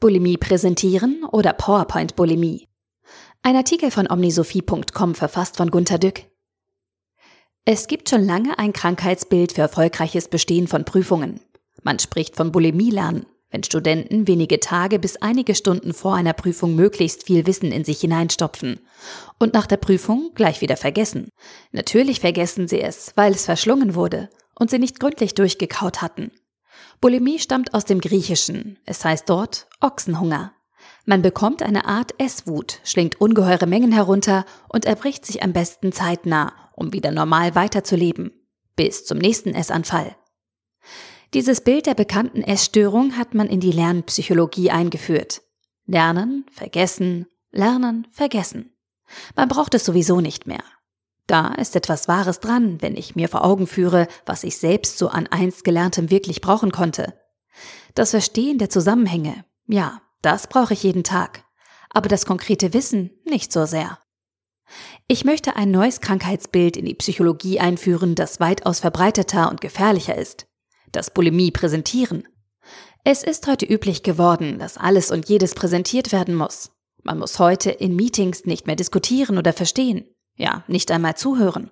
Bulimie präsentieren oder PowerPoint-Bulimie? Ein Artikel von omnisophie.com verfasst von Gunter Dück. Es gibt schon lange ein Krankheitsbild für erfolgreiches Bestehen von Prüfungen. Man spricht von Bulimie-Lernen, wenn Studenten wenige Tage bis einige Stunden vor einer Prüfung möglichst viel Wissen in sich hineinstopfen und nach der Prüfung gleich wieder vergessen. Natürlich vergessen sie es, weil es verschlungen wurde und sie nicht gründlich durchgekaut hatten. Bulimie stammt aus dem Griechischen. Es heißt dort Ochsenhunger. Man bekommt eine Art Esswut, schlingt ungeheure Mengen herunter und erbricht sich am besten zeitnah, um wieder normal weiterzuleben. Bis zum nächsten Essanfall. Dieses Bild der bekannten Essstörung hat man in die Lernpsychologie eingeführt. Lernen, vergessen, lernen, vergessen. Man braucht es sowieso nicht mehr. Da ist etwas Wahres dran, wenn ich mir vor Augen führe, was ich selbst so an einst Gelerntem wirklich brauchen konnte. Das Verstehen der Zusammenhänge, ja, das brauche ich jeden Tag. Aber das konkrete Wissen nicht so sehr. Ich möchte ein neues Krankheitsbild in die Psychologie einführen, das weitaus verbreiteter und gefährlicher ist. Das Bulimie präsentieren. Es ist heute üblich geworden, dass alles und jedes präsentiert werden muss. Man muss heute in Meetings nicht mehr diskutieren oder verstehen. Ja, nicht einmal zuhören.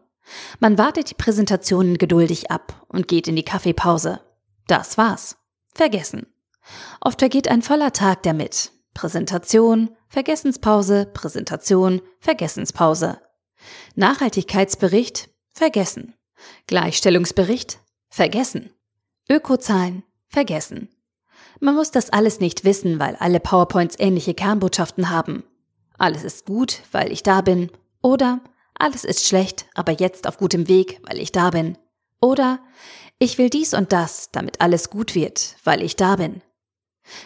Man wartet die Präsentationen geduldig ab und geht in die Kaffeepause. Das war's. Vergessen. Oft vergeht ein voller Tag damit. Präsentation, Vergessenspause, Präsentation, Vergessenspause. Nachhaltigkeitsbericht, vergessen. Gleichstellungsbericht, vergessen. Ökozahlen, vergessen. Man muss das alles nicht wissen, weil alle PowerPoints ähnliche Kernbotschaften haben. Alles ist gut, weil ich da bin. Oder alles ist schlecht, aber jetzt auf gutem Weg, weil ich da bin. Oder ich will dies und das, damit alles gut wird, weil ich da bin.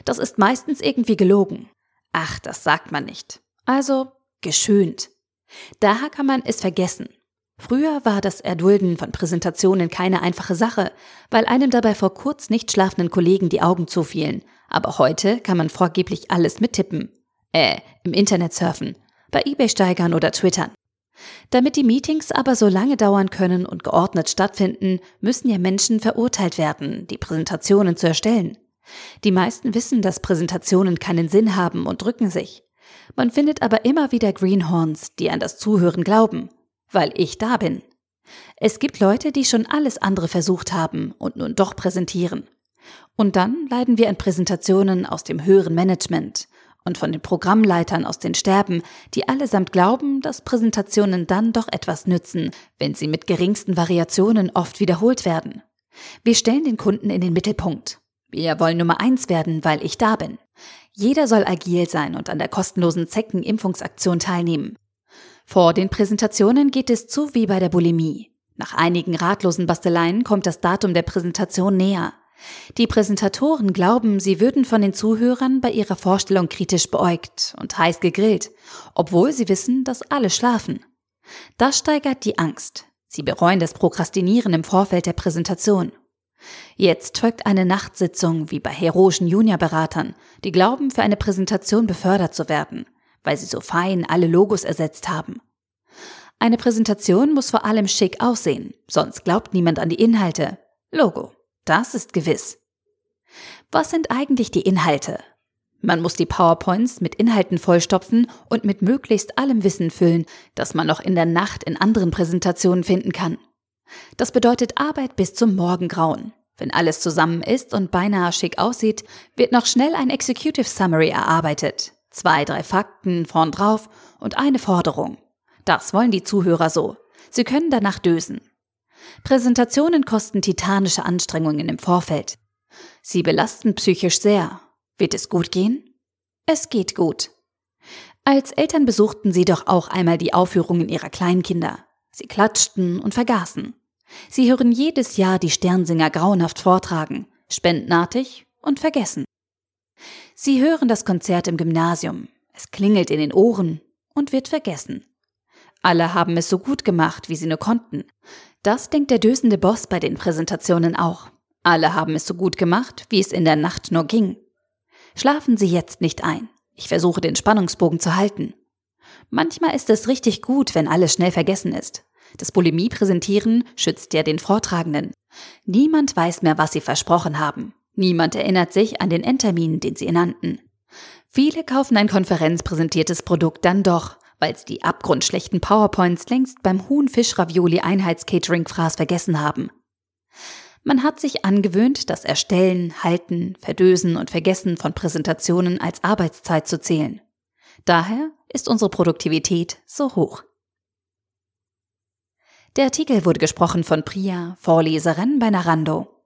Das ist meistens irgendwie gelogen. Ach, das sagt man nicht. Also geschönt. Daher kann man es vergessen. Früher war das Erdulden von Präsentationen keine einfache Sache, weil einem dabei vor kurz nicht schlafenden Kollegen die Augen zufielen. Aber heute kann man vorgeblich alles mittippen. Äh, im Internet surfen, bei eBay steigern oder twittern. Damit die Meetings aber so lange dauern können und geordnet stattfinden, müssen ja Menschen verurteilt werden, die Präsentationen zu erstellen. Die meisten wissen, dass Präsentationen keinen Sinn haben und drücken sich. Man findet aber immer wieder Greenhorns, die an das Zuhören glauben, weil ich da bin. Es gibt Leute, die schon alles andere versucht haben und nun doch präsentieren. Und dann leiden wir an Präsentationen aus dem höheren Management, und von den Programmleitern aus den Sterben, die allesamt glauben, dass Präsentationen dann doch etwas nützen, wenn sie mit geringsten Variationen oft wiederholt werden. Wir stellen den Kunden in den Mittelpunkt. Wir wollen Nummer eins werden, weil ich da bin. Jeder soll agil sein und an der kostenlosen Zeckenimpfungsaktion teilnehmen. Vor den Präsentationen geht es zu wie bei der Bulimie. Nach einigen ratlosen Basteleien kommt das Datum der Präsentation näher. Die Präsentatoren glauben, sie würden von den Zuhörern bei ihrer Vorstellung kritisch beäugt und heiß gegrillt, obwohl sie wissen, dass alle schlafen. Das steigert die Angst. Sie bereuen das Prokrastinieren im Vorfeld der Präsentation. Jetzt folgt eine Nachtsitzung wie bei heroischen Juniorberatern, die glauben, für eine Präsentation befördert zu werden, weil sie so fein alle Logos ersetzt haben. Eine Präsentation muss vor allem schick aussehen, sonst glaubt niemand an die Inhalte. Logo. Das ist gewiss. Was sind eigentlich die Inhalte? Man muss die PowerPoints mit Inhalten vollstopfen und mit möglichst allem Wissen füllen, das man noch in der Nacht in anderen Präsentationen finden kann. Das bedeutet Arbeit bis zum Morgengrauen. Wenn alles zusammen ist und beinahe schick aussieht, wird noch schnell ein Executive Summary erarbeitet. Zwei, drei Fakten vorn drauf und eine Forderung. Das wollen die Zuhörer so. Sie können danach dösen. Präsentationen kosten titanische Anstrengungen im Vorfeld. Sie belasten psychisch sehr. Wird es gut gehen? Es geht gut. Als Eltern besuchten sie doch auch einmal die Aufführungen ihrer Kleinkinder. Sie klatschten und vergaßen. Sie hören jedes Jahr die Sternsinger grauenhaft vortragen, spendenartig und vergessen. Sie hören das Konzert im Gymnasium. Es klingelt in den Ohren und wird vergessen. Alle haben es so gut gemacht, wie sie nur konnten. Das denkt der dösende Boss bei den Präsentationen auch. Alle haben es so gut gemacht, wie es in der Nacht nur ging. Schlafen Sie jetzt nicht ein. Ich versuche den Spannungsbogen zu halten. Manchmal ist es richtig gut, wenn alles schnell vergessen ist. Das Bulimie-Präsentieren schützt ja den Vortragenden. Niemand weiß mehr, was sie versprochen haben. Niemand erinnert sich an den Endtermin, den sie nannten. Viele kaufen ein konferenzpräsentiertes Produkt dann doch, weil sie die abgrundschlechten PowerPoints längst beim Huhn-Fisch-Ravioli-Einheits-Catering-Fraß vergessen haben. Man hat sich angewöhnt, das Erstellen, Halten, Verdösen und Vergessen von Präsentationen als Arbeitszeit zu zählen. Daher ist unsere Produktivität so hoch. Der Artikel wurde gesprochen von Priya, Vorleserin bei Narando.